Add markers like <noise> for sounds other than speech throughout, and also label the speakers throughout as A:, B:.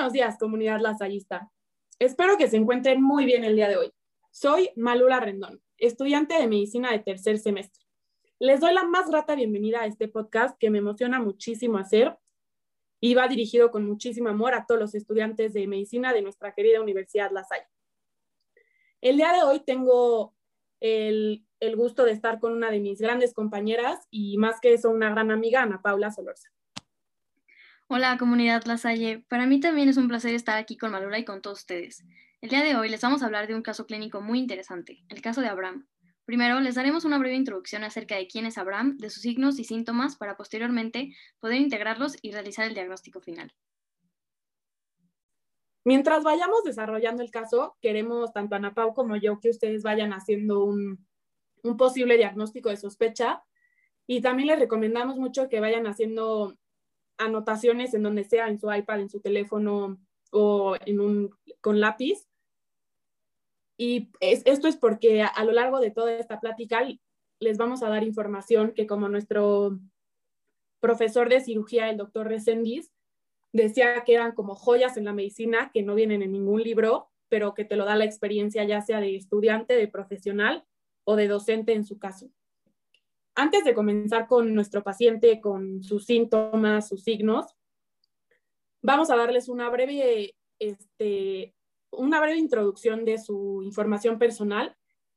A: buenos días, comunidad lasallista. Espero que se encuentren muy bien el día de hoy. Soy Malula Rendón, estudiante de medicina de tercer semestre. Les doy la más grata bienvenida a este podcast que me emociona muchísimo hacer y va dirigido con muchísimo amor a todos los estudiantes de medicina de nuestra querida Universidad La. El día de hoy tengo el, el gusto de estar con una de mis grandes compañeras y más que eso, una gran amiga, Ana Paula Solorza.
B: Hola comunidad Lasalle, para mí también es un placer estar aquí con Malula y con todos ustedes. El día de hoy les vamos a hablar de un caso clínico muy interesante, el caso de Abraham. Primero les daremos una breve introducción acerca de quién es Abraham, de sus signos y síntomas para posteriormente poder integrarlos y realizar el diagnóstico final.
A: Mientras vayamos desarrollando el caso, queremos tanto Ana Pau como yo que ustedes vayan haciendo un, un posible diagnóstico de sospecha y también les recomendamos mucho que vayan haciendo anotaciones en donde sea, en su iPad, en su teléfono o en un, con lápiz. Y esto es porque a, lo largo de toda esta plática les vamos a dar información que como nuestro profesor de cirugía, el doctor Resendiz, decía que eran como joyas en la medicina que no vienen en ningún libro, pero que te lo da la experiencia ya sea de estudiante, de profesional o de docente en su caso. Antes de comenzar con nuestro paciente, con sus síntomas, sus signos, vamos a darles una breve, este, una breve introducción de su información personal.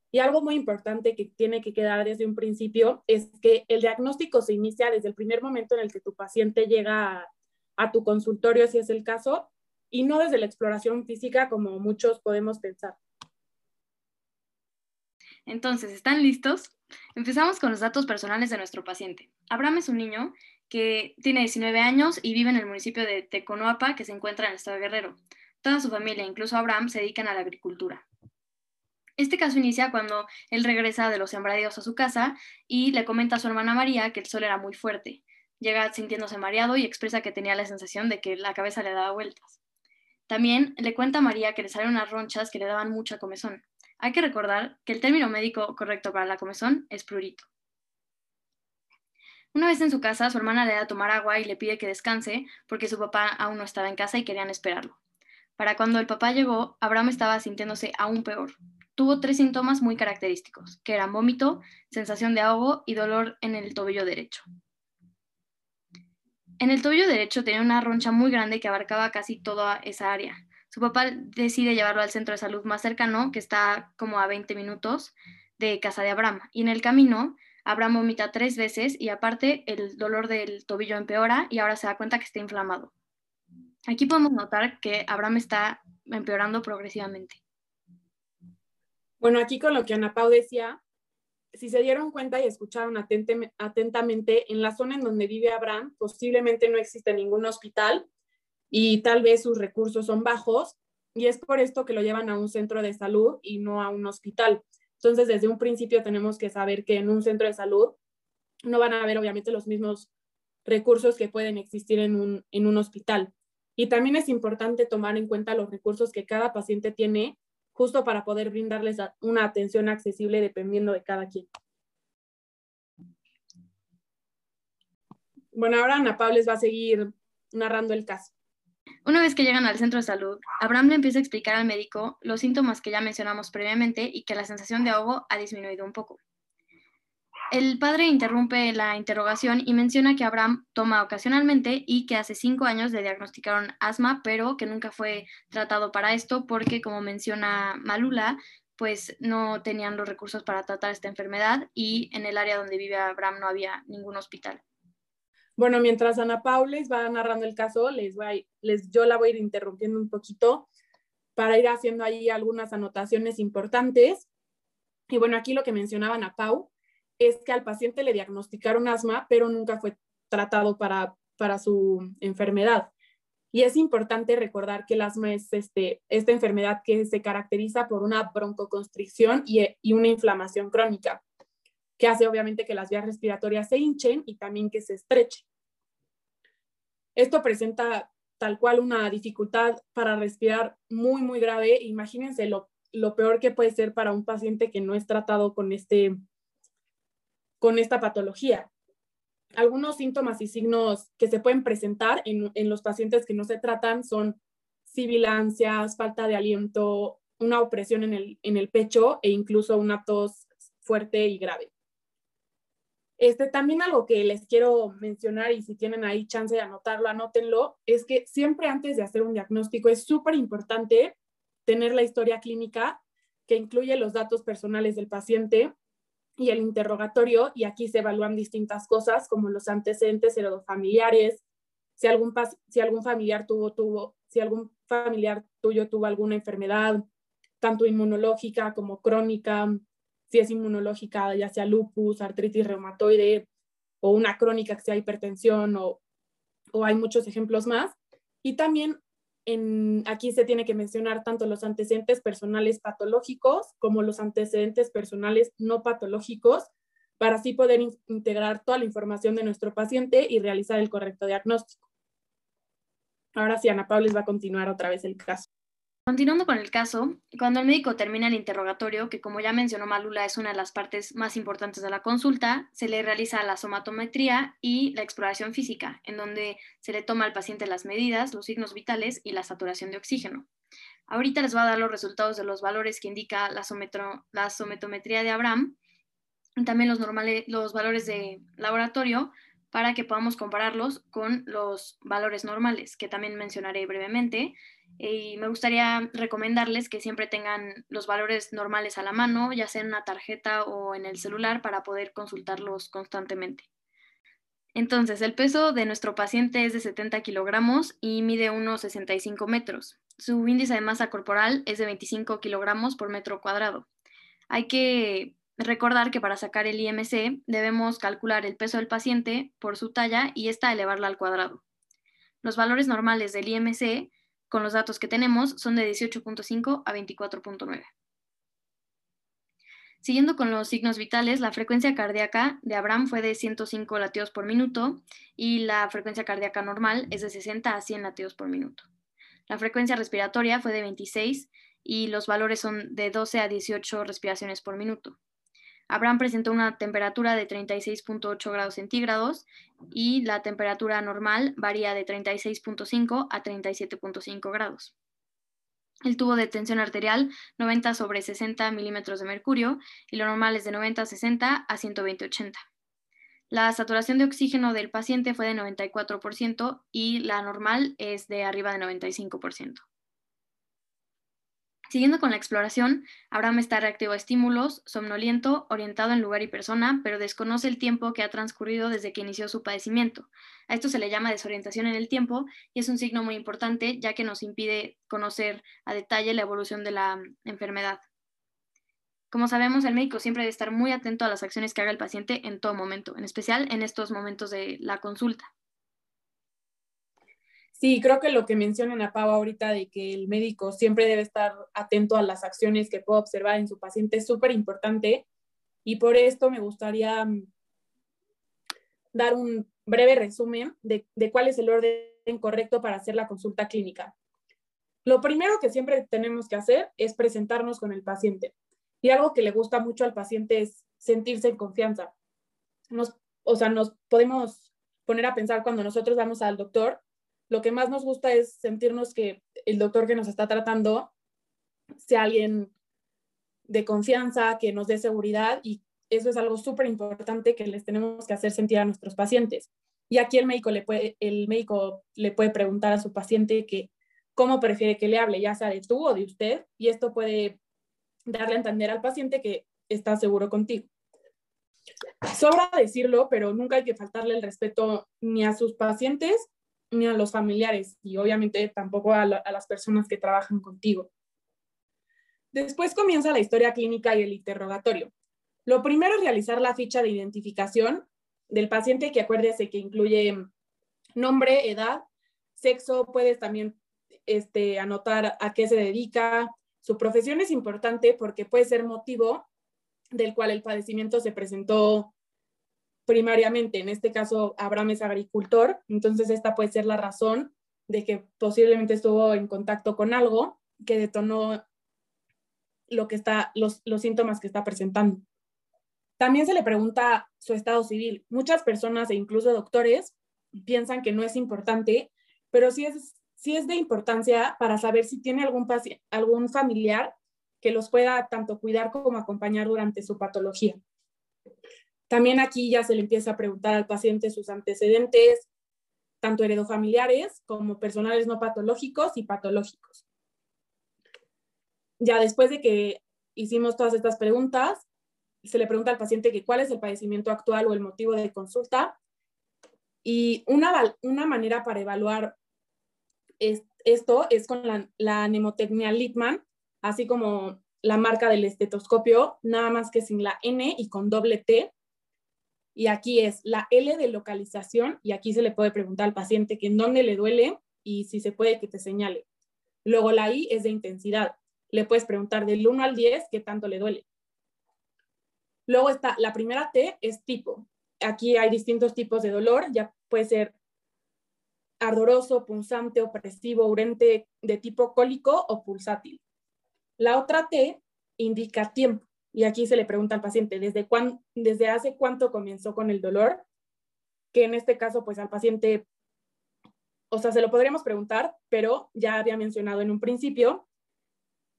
A: Y algo muy importante que tiene que quedar desde un principio es que el diagnóstico se inicia desde el primer momento en el que tu paciente llega a, a tu consultorio, si es el caso, y no desde la exploración física como muchos podemos pensar.
B: Entonces, ¿están listos? Empezamos con los datos personales de nuestro paciente. Abraham es un niño que tiene 19 años y vive en el municipio de Teconoapa, que se encuentra en el estado de Guerrero. Toda su familia, incluso Abraham, se dedican a la agricultura. Este caso inicia cuando él regresa de los sembradíos a su casa y le comenta a su hermana María que el sol era muy fuerte. Llega sintiéndose mareado y expresa que tenía la sensación de que la cabeza le daba vueltas. También le cuenta a María que le salieron unas ronchas que le daban mucha comezón. Hay que recordar que el término médico correcto para la comezón es prurito. Una vez en su casa, su hermana le da a tomar agua y le pide que descanse porque su papá aún no estaba en casa y querían esperarlo. Para cuando el papá llegó, Abraham estaba sintiéndose aún peor. Tuvo tres síntomas muy característicos, que eran vómito, sensación de ahogo y dolor en el tobillo derecho. En el tobillo derecho tenía una roncha muy grande que abarcaba casi toda esa área. Su papá decide llevarlo al centro de salud más cercano, que está como a 20 minutos de casa de Abraham. Y en el camino, Abraham vomita tres veces y aparte el dolor del tobillo empeora y ahora se da cuenta que está inflamado. Aquí podemos notar que Abraham está empeorando progresivamente.
A: Bueno, aquí con lo que Ana Pau decía, si se dieron cuenta y escucharon atentamente, en la zona en donde vive Abraham posiblemente no existe ningún hospital y tal vez sus recursos son bajos y es por esto que lo llevan a un centro de salud y no a un hospital. Entonces, desde un principio tenemos que saber que en un centro de salud no van a haber obviamente los mismos recursos que pueden existir en un, en un hospital. Y también es importante tomar en cuenta los recursos que cada paciente tiene justo para poder brindarles una atención accesible dependiendo de cada quien. Bueno, ahora Ana Pablo les va a seguir narrando el caso.
B: Una vez que llegan al centro de salud, Abraham le empieza a explicar al médico los síntomas que ya mencionamos previamente y que la sensación de ahogo ha disminuido un poco. El padre interrumpe la interrogación y menciona que Abraham toma ocasionalmente y que hace cinco años le diagnosticaron asma, pero que nunca fue tratado para esto porque, como menciona Malula, pues no tenían los recursos para tratar esta enfermedad y en el área donde vive Abraham no había ningún hospital.
A: Bueno, mientras Ana Paula les va narrando el caso, les voy les, yo la voy a ir interrumpiendo un poquito para ir haciendo ahí algunas anotaciones importantes. Y bueno, aquí lo que mencionaba Ana Pau es que al paciente le diagnosticaron asma, pero nunca fue tratado para, para su enfermedad. Y es importante recordar que el asma es este, esta enfermedad que se caracteriza por una broncoconstricción y, y una inflamación crónica que hace obviamente que las vías respiratorias se hinchen y también que se estrechen. Esto presenta tal cual una dificultad para respirar muy, muy grave. Imagínense lo, peor que puede ser para un paciente que no es tratado con, este, con esta patología. Algunos síntomas y signos que se pueden presentar en, en los pacientes que no se tratan son sibilancias, falta de aliento, una opresión en el, en el pecho e incluso una tos fuerte y grave. Este, también algo que les quiero mencionar y si tienen ahí chance de anotarlo, anótenlo, es que siempre antes de hacer un diagnóstico es súper importante tener la historia clínica que incluye los datos personales del paciente y el interrogatorio, y aquí se evalúan distintas cosas como los antecedentes heredofamiliares, si algún, si algún familiar tuvo, tuvo, si algún familiar tuyo tuvo alguna enfermedad, tanto inmunológica como crónica, si es inmunológica, ya sea lupus, artritis reumatoide, o una crónica que sea hipertensión, o, o hay muchos ejemplos más. Y también en, aquí se tiene que mencionar tanto los antecedentes personales patológicos como los antecedentes personales no patológicos para así poder integrar toda la información de nuestro paciente y realizar el correcto diagnóstico. Ahora sí, Ana Paula les va a continuar otra vez el caso.
B: Continuando con el caso, cuando el médico termina el interrogatorio, que como ya mencionó Malula es una de las partes más importantes de la consulta, se le realiza la somatometría y la exploración física, en donde se le toma al paciente las medidas, los signos vitales y la saturación de oxígeno. Ahorita les voy a dar los resultados de los valores que indica la, la somatometría de Abraham y también los, normales, los valores de laboratorio para que podamos compararlos con los valores normales, que también mencionaré brevemente y me gustaría recomendarles que siempre tengan los valores normales a la mano, ya sea en una tarjeta o en el celular, para poder consultarlos constantemente. Entonces, el peso de nuestro paciente es de 70 kilogramos y mide unos 65 metros. Su índice de masa corporal es de 25 kilogramos por metro cuadrado. Hay que recordar que para sacar el IMC debemos calcular el peso del paciente por su talla y esta elevarla al cuadrado. Los valores normales del IMC con los datos que tenemos, son de 18.5 a 24.9. Siguiendo con los signos vitales, la frecuencia cardíaca de Abraham fue de 105 latidos por minuto y la frecuencia cardíaca normal es de 60 a 100 latidos por minuto. La frecuencia respiratoria fue de 26 y los valores son de 12 a 18 respiraciones por minuto. Abraham presentó una temperatura de 36.8 grados centígrados y la temperatura normal varía de 36.5 a 37.5 grados. El tubo de tensión arterial 90 sobre 60 milímetros de mercurio y lo normal es de 90 a 60 a 120 80. La saturación de oxígeno del paciente fue de 94% y la normal es de arriba de 95%. Siguiendo con la exploración, Abraham está reactivo a estímulos, somnoliento, orientado en lugar y persona, pero desconoce el tiempo que ha transcurrido desde que inició su padecimiento. A esto se le llama desorientación en el tiempo y es un signo muy importante ya que nos impide conocer a detalle la evolución de la enfermedad. Como sabemos, el médico siempre debe estar muy atento a las acciones que haga el paciente en todo momento, en especial en estos momentos de la consulta.
A: Sí, creo que lo que menciona Pau ahorita de que el médico siempre debe estar atento a las acciones que puede observar en su paciente es súper importante y por esto me gustaría mm, dar un breve resumen de, de cuál es el orden correcto para hacer la consulta clínica. Lo primero que siempre tenemos que hacer es presentarnos con el paciente. Y algo que le gusta mucho al paciente es sentirse en confianza. Nos, o sea, nos podemos poner a pensar cuando nosotros vamos al doctor lo que más nos gusta es sentirnos que el doctor que nos está tratando sea alguien de confianza, que nos dé seguridad y eso es algo súper importante que les tenemos que hacer sentir a nuestros pacientes. Y aquí el médico le puede, el médico le puede preguntar a su paciente que cómo prefiere que le hable, ya sea de tú o de usted, y esto puede darle a entender al paciente que está seguro contigo. Sobra decirlo, pero nunca hay que faltarle el respeto ni a sus pacientes ni a los familiares y obviamente tampoco a, las personas que trabajan contigo. Después comienza la historia clínica y el interrogatorio. Lo primero es realizar la ficha de identificación del paciente que acuérdese que incluye nombre, edad, sexo, puedes también este, anotar a qué se dedica. Su profesión es importante porque puede ser motivo del cual el padecimiento se presentó primariamente, en este caso Abraham es agricultor, entonces esta puede ser la razón de que posiblemente estuvo en contacto con algo que detonó lo que está, los, los síntomas que está presentando. También se le pregunta su estado civil. Muchas personas e incluso doctores piensan que no es importante, pero sí es, sí es de importancia para saber si tiene algún, algún familiar que los pueda tanto cuidar como acompañar durante su patología. También aquí ya se le empieza a preguntar al paciente sus antecedentes, tanto heredofamiliares como personales no patológicos y patológicos. Ya después de que hicimos todas estas preguntas, se le pregunta al paciente que cuál es el padecimiento actual o el motivo de consulta. Y una, una manera para evaluar esto es con la, la nemotecnia Littman, así como la marca del estetoscopio, nada más que sin la N y con doble T. Y aquí es la L de localización y aquí se le puede preguntar al paciente que en dónde le duele y si se puede que te señale. Luego la I es de intensidad. Le puedes preguntar del 1 al 10 qué tanto le duele. Luego está la primera T es tipo. Aquí hay distintos tipos de dolor, ya puede ser ardoroso, punzante, opresivo, urente de tipo cólico o pulsátil. La otra T indica tiempo y aquí se le pregunta al paciente desde, desde hace cuánto comenzó con el dolor, que en este caso pues al paciente, o sea, se lo podríamos preguntar, pero ya había mencionado en un principio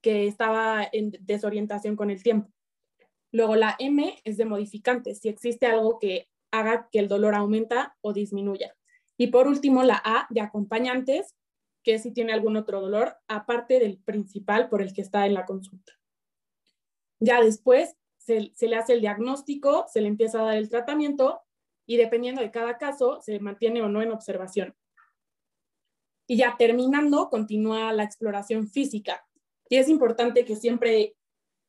A: que estaba en desorientación con el tiempo. Luego la M es de modificantes, si existe algo que haga que el dolor aumenta o disminuya. Y por último, la A de acompañantes, que si tiene algún otro dolor, aparte del principal por el que está en la consulta. Ya después se, le hace el diagnóstico, se le empieza a dar el tratamiento y dependiendo de cada caso, se mantiene o no en observación. Y ya terminando, continúa la exploración física. Y es importante que siempre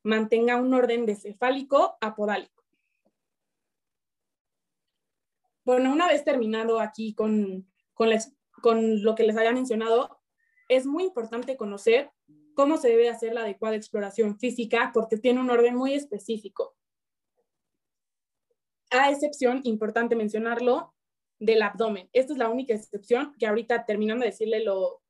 A: mantenga un orden de cefálico a podálico. Bueno, una vez terminado aquí con, con, con lo que les había mencionado, es muy importante conocer cómo se debe hacer la adecuada exploración física porque tiene un orden muy específico. A excepción, importante mencionarlo, del abdomen. Esta es la única excepción que ahorita terminando de decirle lo,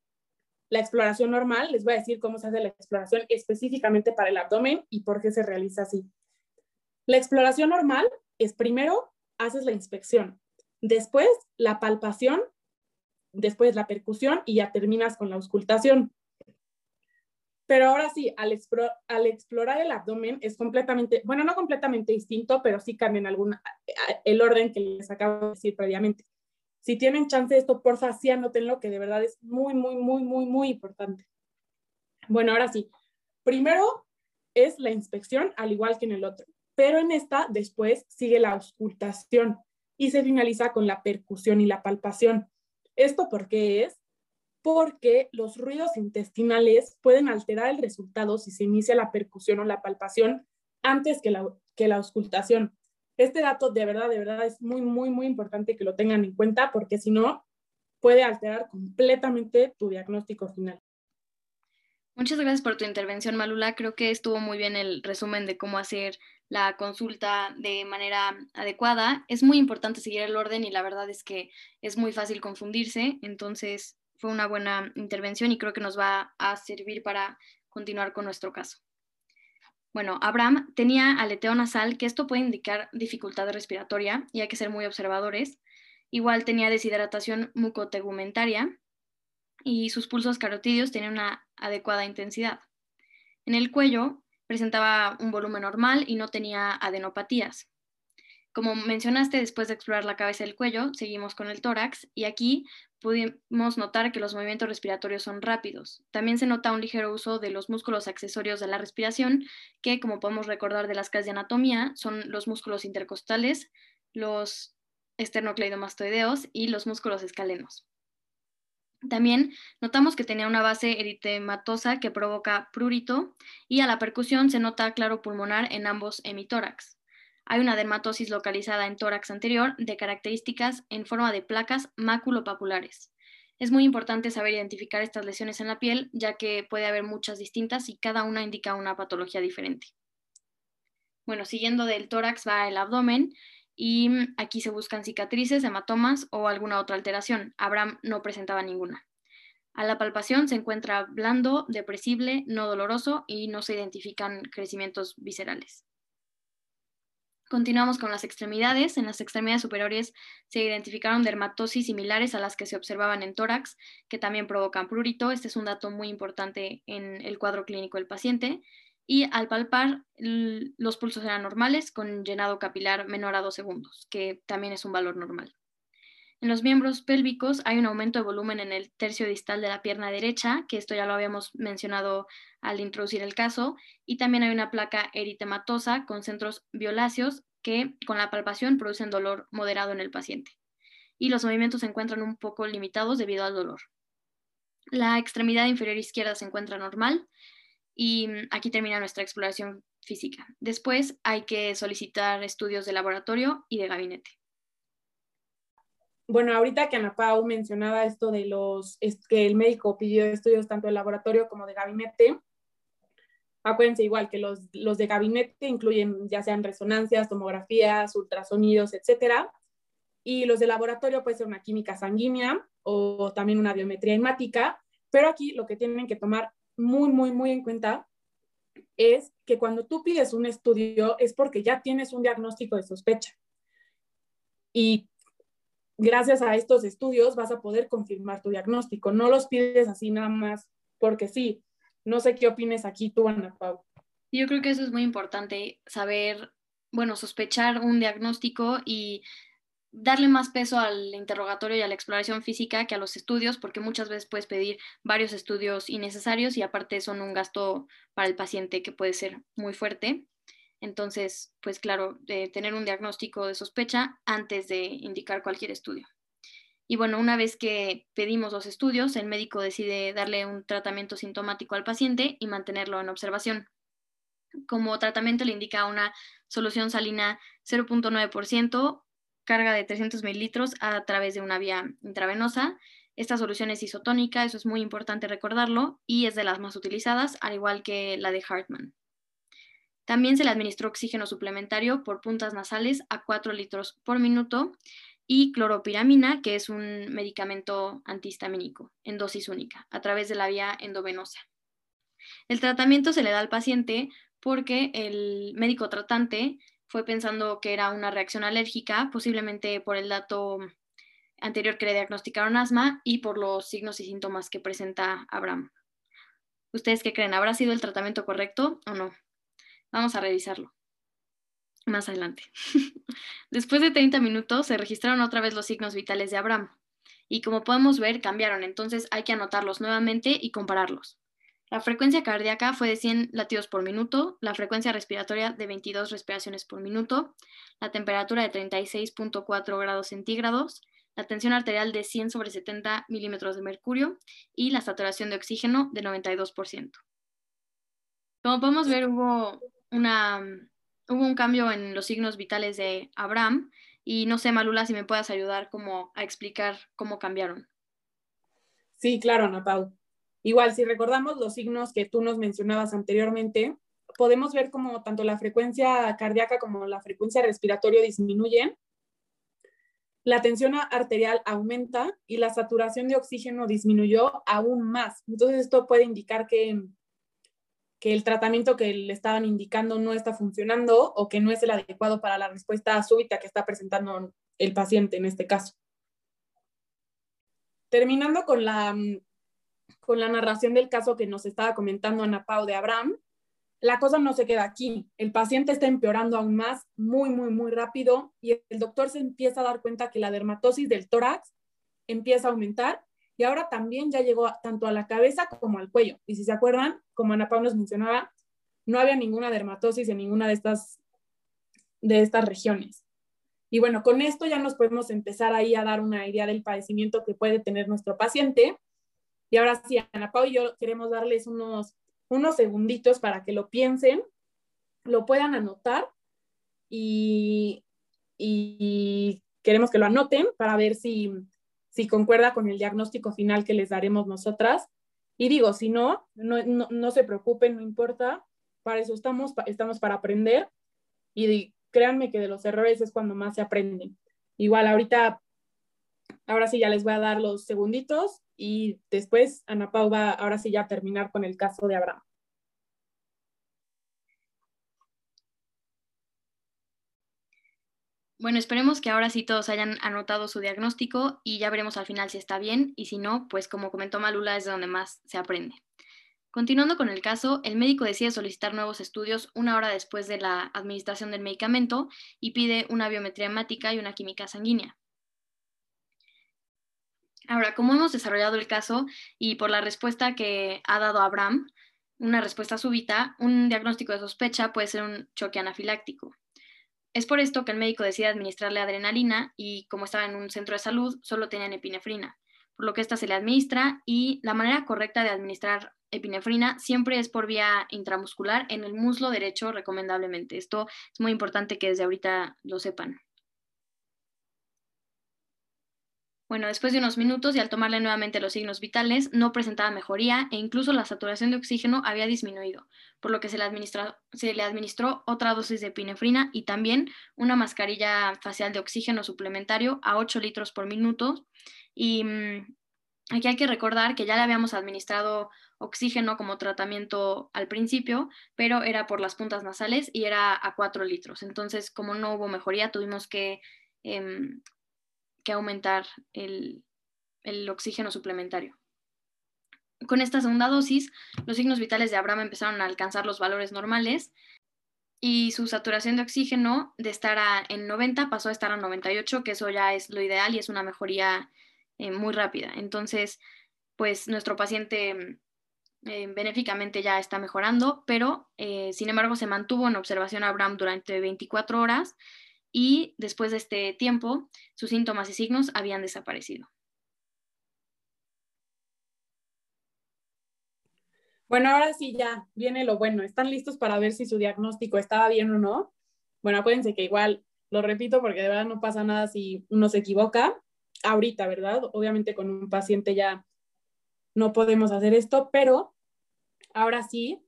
A: la exploración normal, les voy a decir cómo se hace la exploración específicamente para el abdomen y por qué se realiza así. La exploración normal es primero haces la inspección. Después, la palpación, después la percusión y ya terminas con la auscultación. Pero ahora sí, al, explorar el abdomen es completamente, bueno, no completamente distinto, pero sí cambian alguna, el orden que les acabo de decir previamente. Si tienen chance de esto, porfa, sí anótenlo, que de verdad es muy, muy, muy, muy, muy importante. Bueno, ahora sí. Primero es la inspección, al igual que en el otro. Pero en esta, después sigue la auscultación y se finaliza con la percusión y la palpación. ¿Esto por qué es? Porque los ruidos intestinales pueden alterar el resultado si se inicia la percusión o la palpación antes que la, que la auscultación. Este dato de verdad, de verdad es muy, muy, muy importante que lo tengan en cuenta porque si no, puede alterar completamente tu diagnóstico final.
B: Muchas gracias por tu intervención, Malula. Creo que estuvo muy bien el resumen de cómo hacer la consulta de manera adecuada. Es muy importante seguir el orden y la verdad es que es muy fácil confundirse. Entonces, fue una buena intervención y creo que nos va a servir para continuar con nuestro caso. Bueno, Abraham tenía aleteo nasal, que esto puede indicar dificultad respiratoria y hay que ser muy observadores. Igual tenía deshidratación mucotegumentaria y sus pulsos carotidios tenían una adecuada intensidad. En el cuello presentaba un volumen normal y no tenía adenopatías. Como mencionaste, después de explorar la cabeza y el cuello, seguimos con el tórax y aquí pudimos notar que los movimientos respiratorios son rápidos. También se nota un ligero uso de los músculos accesorios de la respiración, que como podemos recordar de las clases de anatomía, son los músculos intercostales, los esternocleidomastoideos y los músculos escalenos. También notamos que tenía una base eritematosa que provoca prurito y a la percusión se nota claro pulmonar en ambos hemitórax. Hay una dermatosis localizada en tórax anterior de características en forma de placas maculopapulares. Es muy importante saber identificar estas lesiones en la piel, ya que puede haber muchas distintas y cada una indica una patología diferente. Bueno, siguiendo del tórax va el abdomen y aquí se buscan cicatrices, hematomas o alguna otra alteración. Abraham no presentaba ninguna. A la palpación se encuentra blando, depresible, no doloroso y no se identifican crecimientos viscerales. Continuamos con las extremidades. En las extremidades superiores se identificaron dermatosis similares a las que se observaban en tórax, que también provocan prurito. Este es un dato muy importante en el cuadro clínico del paciente. Y al palpar, los pulsos eran normales con llenado capilar menor a 2 segundos, que también es un valor normal. En los miembros pélvicos hay un aumento de volumen en el tercio distal de la pierna derecha, que esto ya lo habíamos mencionado al introducir el caso, y también hay una placa eritematosa con centros violáceos que con la palpación producen dolor moderado en el paciente. Y los movimientos se encuentran un poco limitados debido al dolor. La extremidad inferior izquierda se encuentra normal y mm, aquí termina nuestra exploración física. Después hay que solicitar estudios de laboratorio y de gabinete
A: bueno, ahorita que Ana Pau mencionaba esto de los, es que el médico pidió estudios tanto de laboratorio como de gabinete, acuérdense igual que los, los de gabinete incluyen ya sean resonancias, tomografías, ultrasonidos, etcétera, y los de laboratorio puede ser una química sanguínea o también una biometría hemática, pero aquí lo que tienen que tomar muy, muy, muy en cuenta es que cuando tú pides un estudio es porque ya tienes un diagnóstico de sospecha. Y gracias a estos estudios vas a poder confirmar tu diagnóstico. No los pides así nada más porque sí. No sé qué opines aquí tú, Ana Pau.
B: Yo creo que eso es muy importante, saber, bueno, sospechar un diagnóstico y darle más peso al interrogatorio y a la exploración física que a los estudios, porque muchas veces puedes pedir varios estudios innecesarios y aparte son un gasto para el paciente que puede ser muy fuerte. Entonces, pues claro, de tener un diagnóstico de sospecha antes de indicar cualquier estudio. Y bueno, una vez que pedimos los estudios, el médico decide darle un tratamiento sintomático al paciente y mantenerlo en observación. Como tratamiento le indica una solución salina 0.9%, carga de 300 mililitros a través de una vía intravenosa. Esta solución es isotónica, eso es muy importante recordarlo, y es de las más utilizadas, al igual que la de Hartman. También se le administró oxígeno suplementario por puntas nasales a 4 litros por minuto y cloropiramina, que es un medicamento antihistamínico en dosis única, a través de la vía endovenosa. El tratamiento se le da al paciente porque el médico tratante fue pensando que era una reacción alérgica, posiblemente por el dato anterior que le diagnosticaron asma y por los signos y síntomas que presenta Abraham. ¿Ustedes qué creen? ¿Habrá sido el tratamiento correcto o no? Vamos a revisarlo más adelante. <laughs> Después de 30 minutos se registraron otra vez los signos vitales de Abraham y como podemos ver cambiaron, entonces hay que anotarlos nuevamente y compararlos. La frecuencia cardíaca fue de 100 latidos por minuto, la frecuencia respiratoria de 22 respiraciones por minuto, la temperatura de 36.4 grados centígrados, la tensión arterial de 100 sobre 70 milímetros de mercurio y la saturación de oxígeno de 92%. Como podemos ver, hubo una, hubo un cambio en los signos vitales de Abraham y no sé, Malula, si me puedas ayudar como a explicar cómo cambiaron.
A: Sí, claro, Ana Pau. Igual, si recordamos los signos que tú nos mencionabas anteriormente, podemos ver como tanto la frecuencia cardíaca como la frecuencia respiratoria disminuyen, la tensión arterial aumenta y la saturación de oxígeno disminuyó aún más. Entonces, esto puede indicar que que el tratamiento que le estaban indicando no está funcionando o que no es el adecuado para la respuesta súbita que está presentando el paciente en este caso. Terminando con la, con la narración del caso que nos estaba comentando Ana Pau de Abraham, la cosa no se queda aquí. El paciente está empeorando aún más, muy, muy, muy rápido, y el doctor se empieza a dar cuenta que la dermatosis del tórax empieza a aumentar y ahora también ya llegó tanto a la cabeza como al cuello. Y si se acuerdan, como Ana Paula nos mencionaba, no había ninguna dermatosis en ninguna de estas, de estas regiones. Y bueno, con esto ya nos podemos empezar ahí a dar una idea del padecimiento que puede tener nuestro paciente. Y ahora sí, Ana Paula y yo queremos darles unos, unos segunditos para que lo piensen, lo puedan anotar y, y queremos que lo anoten para ver si, si concuerda con el diagnóstico final que les daremos nosotras. Y digo, si no, no, se preocupen, no importa, para eso estamos, estamos para aprender y créanme que de los errores es cuando más se aprenden. Igual ahorita, ahora sí ya les voy a dar los segunditos y después Ana Pau va ahora sí ya a terminar con el caso de Abraham.
B: Bueno, esperemos que ahora sí todos hayan anotado su diagnóstico y ya veremos al final si está bien y si no, pues como comentó Malula es de donde más se aprende. Continuando con el caso, el médico decide solicitar nuevos estudios una hora después de la administración del medicamento y pide una biometría hemática y una química sanguínea. Ahora, como hemos desarrollado el caso y por la respuesta que ha dado Abraham, una respuesta súbita, un diagnóstico de sospecha puede ser un choque anafiláctico. Es por esto que el médico decide administrarle adrenalina y como estaba en un centro de salud, solo tenían epinefrina, por lo que esta se le administra y la manera correcta de administrar epinefrina siempre es por vía intramuscular en el muslo derecho recomendablemente. Esto es muy importante que desde ahorita lo sepan. Bueno, después de unos minutos y al tomarle nuevamente los signos vitales, no presentaba mejoría e incluso la saturación de oxígeno había disminuido, por lo que se le, administró, otra dosis de epinefrina y también una mascarilla facial de oxígeno suplementario a 8 litros por minuto. Y mm, aquí hay que recordar que ya le habíamos administrado oxígeno como tratamiento al principio, pero era por las puntas nasales y era a 4 litros. Entonces, como no hubo mejoría, tuvimos que em, que aumentar el, oxígeno suplementario. Con esta segunda dosis, los signos vitales de Abraham empezaron a alcanzar los valores normales y su saturación de oxígeno de estar en 90 pasó a estar a 98, que eso ya es lo ideal y es una mejoría eh, muy rápida. Entonces, pues nuestro paciente eh, benéficamente ya está mejorando, pero eh, sin embargo se mantuvo en observación Abraham durante 24 horas y después de este tiempo sus síntomas y signos habían desaparecido.
A: Bueno, ahora sí ya viene lo bueno. ¿Están listos para ver si su diagnóstico estaba bien o no? Bueno, acuérdense que igual lo repito porque de verdad no pasa nada si uno se equivoca. Ahorita, ¿verdad? Obviamente con un paciente ya no podemos hacer esto, pero ahora sí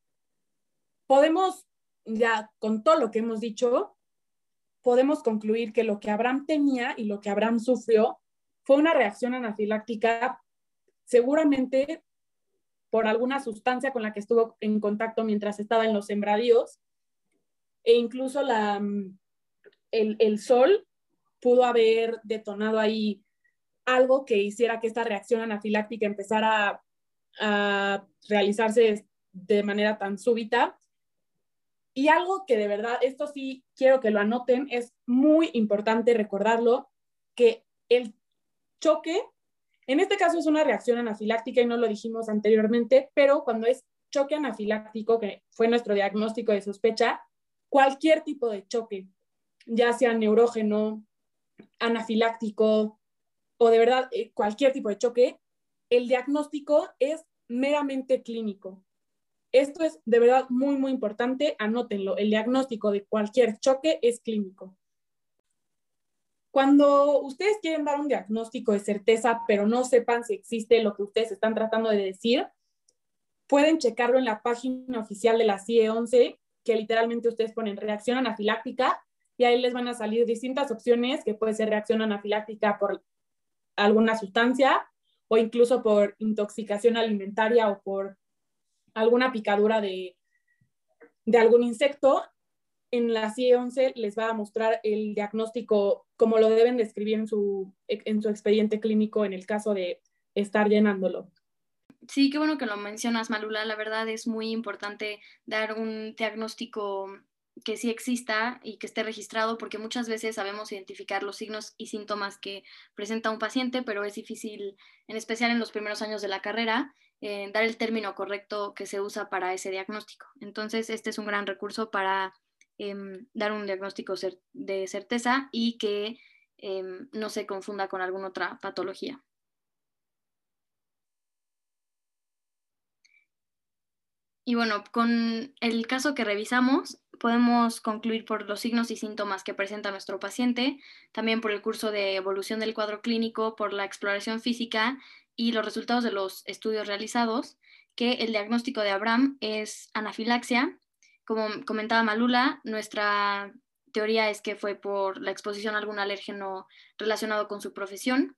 A: podemos ya con todo lo que hemos dicho podemos concluir que lo que Abraham tenía y lo que Abraham sufrió fue una reacción anafiláctica seguramente por alguna sustancia con la que estuvo en contacto mientras estaba en los sembradíos e incluso mm, el, sol pudo haber detonado ahí algo que hiciera que esta reacción anafiláctica empezara a realizarse de manera tan súbita y algo que de verdad, esto sí quiero que lo anoten, es muy importante recordarlo, que el choque, en este caso es una reacción anafiláctica y no lo dijimos anteriormente, pero cuando es choque anafiláctico, que fue nuestro diagnóstico de sospecha, cualquier tipo de choque, ya sea neurógeno, anafiláctico o de verdad eh, cualquier tipo de choque, el diagnóstico es meramente clínico. Esto es de verdad muy, muy importante, anótenlo. El diagnóstico de cualquier choque es clínico. Cuando ustedes quieren dar un diagnóstico de certeza, pero no sepan si existe lo que ustedes están tratando de decir, pueden checarlo en la página oficial de la CIE 11, que literalmente ustedes ponen reacción anafiláctica y ahí les van a salir distintas opciones, que puede ser reacción anafiláctica por alguna sustancia o incluso por intoxicación alimentaria o por alguna picadura de, algún insecto, en la CIE 11 les va a mostrar el diagnóstico como lo deben describir en su, en su expediente clínico en el caso de estar llenándolo.
B: Sí, qué bueno que lo mencionas, Malula. La verdad es muy importante dar un diagnóstico que sí exista y que esté registrado, porque muchas veces sabemos identificar los signos y síntomas que presenta un paciente, pero es difícil, en especial en los primeros años de la carrera, eh, dar el término correcto que se usa para ese diagnóstico. Entonces, este es un gran recurso para em, dar un diagnóstico de certeza y que em, no se confunda con alguna otra patología. Y bueno, con el caso que revisamos, podemos concluir por los signos y síntomas que presenta nuestro paciente, también por el curso de evolución del cuadro clínico, por la exploración física y los resultados de los estudios realizados, que el diagnóstico de Abraham es anafilaxia. Como comentaba Malula, nuestra teoría es que fue por la exposición a algún alérgeno relacionado con su profesión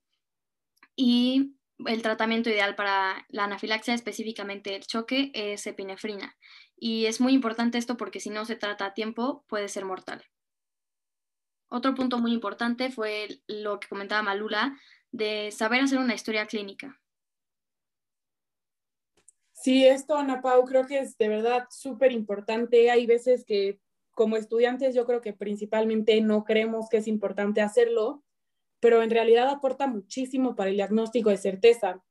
B: y el tratamiento ideal para la anafilaxia, específicamente el choque, es epinefrina. Y es muy importante esto porque si no se trata a tiempo puede ser mortal. Otro punto muy importante fue lo que comentaba Malula, de saber hacer una historia clínica.
A: Sí, esto, Ana Pau, creo que es de verdad súper importante. Hay veces que como estudiantes yo creo que principalmente no creemos que es importante hacerlo, pero en realidad aporta muchísimo para el diagnóstico de certeza.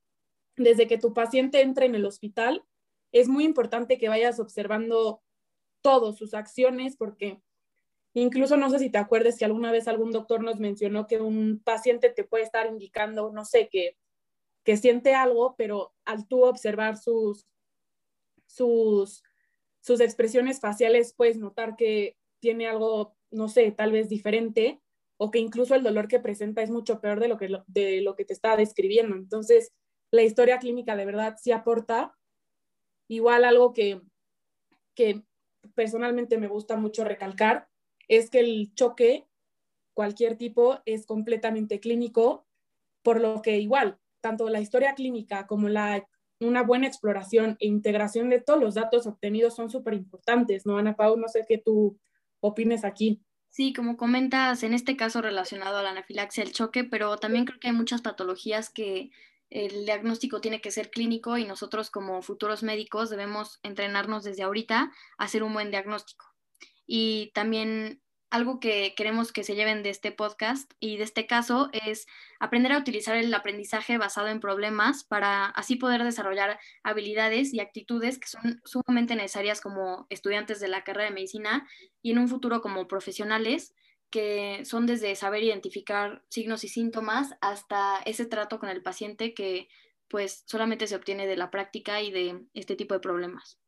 A: Desde que tu paciente entre en el hospital, es muy importante que vayas observando todas sus acciones porque incluso no sé si te acuerdes que alguna vez algún doctor nos mencionó que un paciente te puede estar indicando, no sé, que, que siente algo, pero al tú observar sus, sus, sus expresiones faciales puedes notar que tiene algo, no sé, tal vez diferente o que incluso el dolor que presenta es mucho peor de lo que, de lo que te está describiendo. Entonces, la historia clínica de verdad sí aporta. Igual algo que, que personalmente me gusta mucho recalcar es que el choque, cualquier tipo, es completamente clínico, por lo que igual, tanto la historia clínica como la, una buena exploración e integración de todos los datos obtenidos son súper importantes, ¿no, Ana Pau? No sé qué tú opines aquí.
B: Sí, como comentas, en este caso relacionado a la anafilaxia, el choque, pero también creo que hay muchas patologías que el diagnóstico tiene que ser clínico y nosotros como futuros médicos debemos entrenarnos desde ahorita a hacer un buen diagnóstico. Y también algo que queremos que se lleven de este podcast y de este caso es aprender a utilizar el aprendizaje basado en problemas para así poder desarrollar habilidades y actitudes que son sumamente necesarias como estudiantes de la carrera de medicina y en un futuro como profesionales que son desde saber identificar signos y síntomas hasta ese trato con el paciente que pues solamente se obtiene de la práctica y de este tipo de problemas.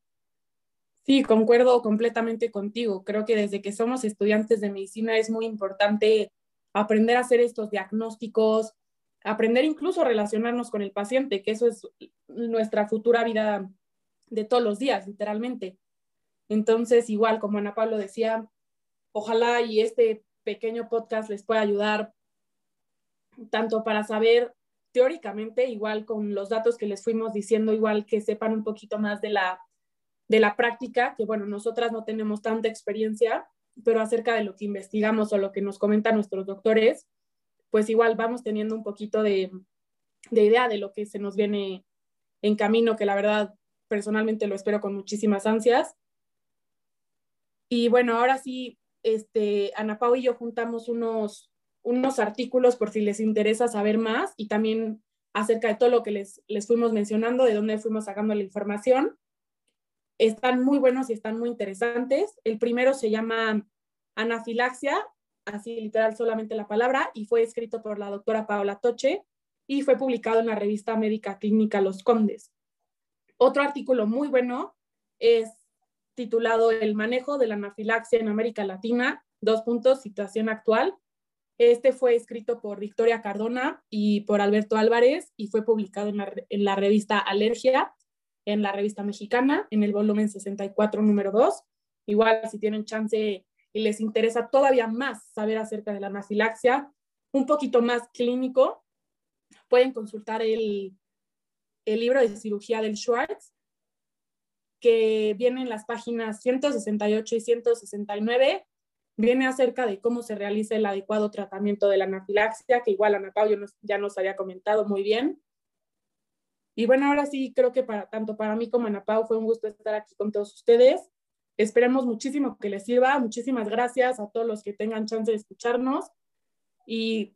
A: Sí, concuerdo completamente contigo. Creo que desde que somos estudiantes de medicina es muy importante aprender a hacer estos diagnósticos, aprender incluso a relacionarnos con el paciente, que eso es nuestra futura vida de todos los días, literalmente. Entonces, igual como Ana Pablo decía, ojalá y este pequeño podcast les pueda ayudar tanto para saber teóricamente, igual con los datos que les fuimos diciendo, igual que sepan un poquito más de la de la práctica, que bueno, nosotras no tenemos tanta experiencia, pero acerca de lo que investigamos o lo que nos comentan nuestros doctores, pues igual vamos teniendo un poquito de, de idea de lo que se nos viene en camino, que la verdad personalmente lo espero con muchísimas ansias. Y bueno, ahora sí, este, Ana Pau y yo juntamos unos, unos artículos por si les interesa saber más y también acerca de todo lo que les, les fuimos mencionando, de dónde fuimos sacando la información. Están muy buenos y están muy interesantes. El primero se llama Anafilaxia, así literal solamente la palabra, y fue escrito por la doctora Paola Toche y fue publicado en la revista médica clínica Los Condes. Otro artículo muy bueno es titulado El manejo de la anafilaxia en América Latina, dos puntos, situación actual. Este fue escrito por Victoria Cardona y por Alberto Álvarez y fue publicado en la, en la revista Alergia en la revista mexicana, en el volumen 64, número 2. Igual, si tienen chance y les interesa todavía más saber acerca de la anafilaxia, un poquito más clínico, pueden consultar el, el libro de cirugía del Schwartz, que viene en las páginas 168 y 169. Viene acerca de cómo se realiza el adecuado tratamiento de la anafilaxia, que igual Ana Pau ya nos había comentado muy bien. Y bueno, ahora sí creo que para tanto para mí como Ana Pau fue un gusto estar aquí con todos ustedes. Esperemos muchísimo que les sirva. Muchísimas gracias a todos los que tengan chance de escucharnos. Y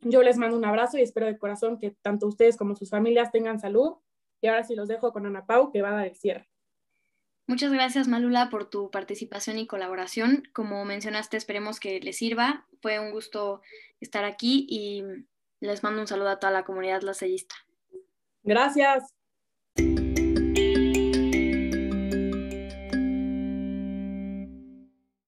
A: yo les mando un abrazo y espero de corazón que tanto ustedes como sus familias tengan salud. Y ahora sí los dejo con Ana Pau, que va a dar el cierre.
B: Muchas gracias, Malula, por tu participación y colaboración. Como mencionaste, esperemos que les sirva. Fue un gusto estar aquí y les mando un saludo a toda la comunidad lasellista.
A: Gracias.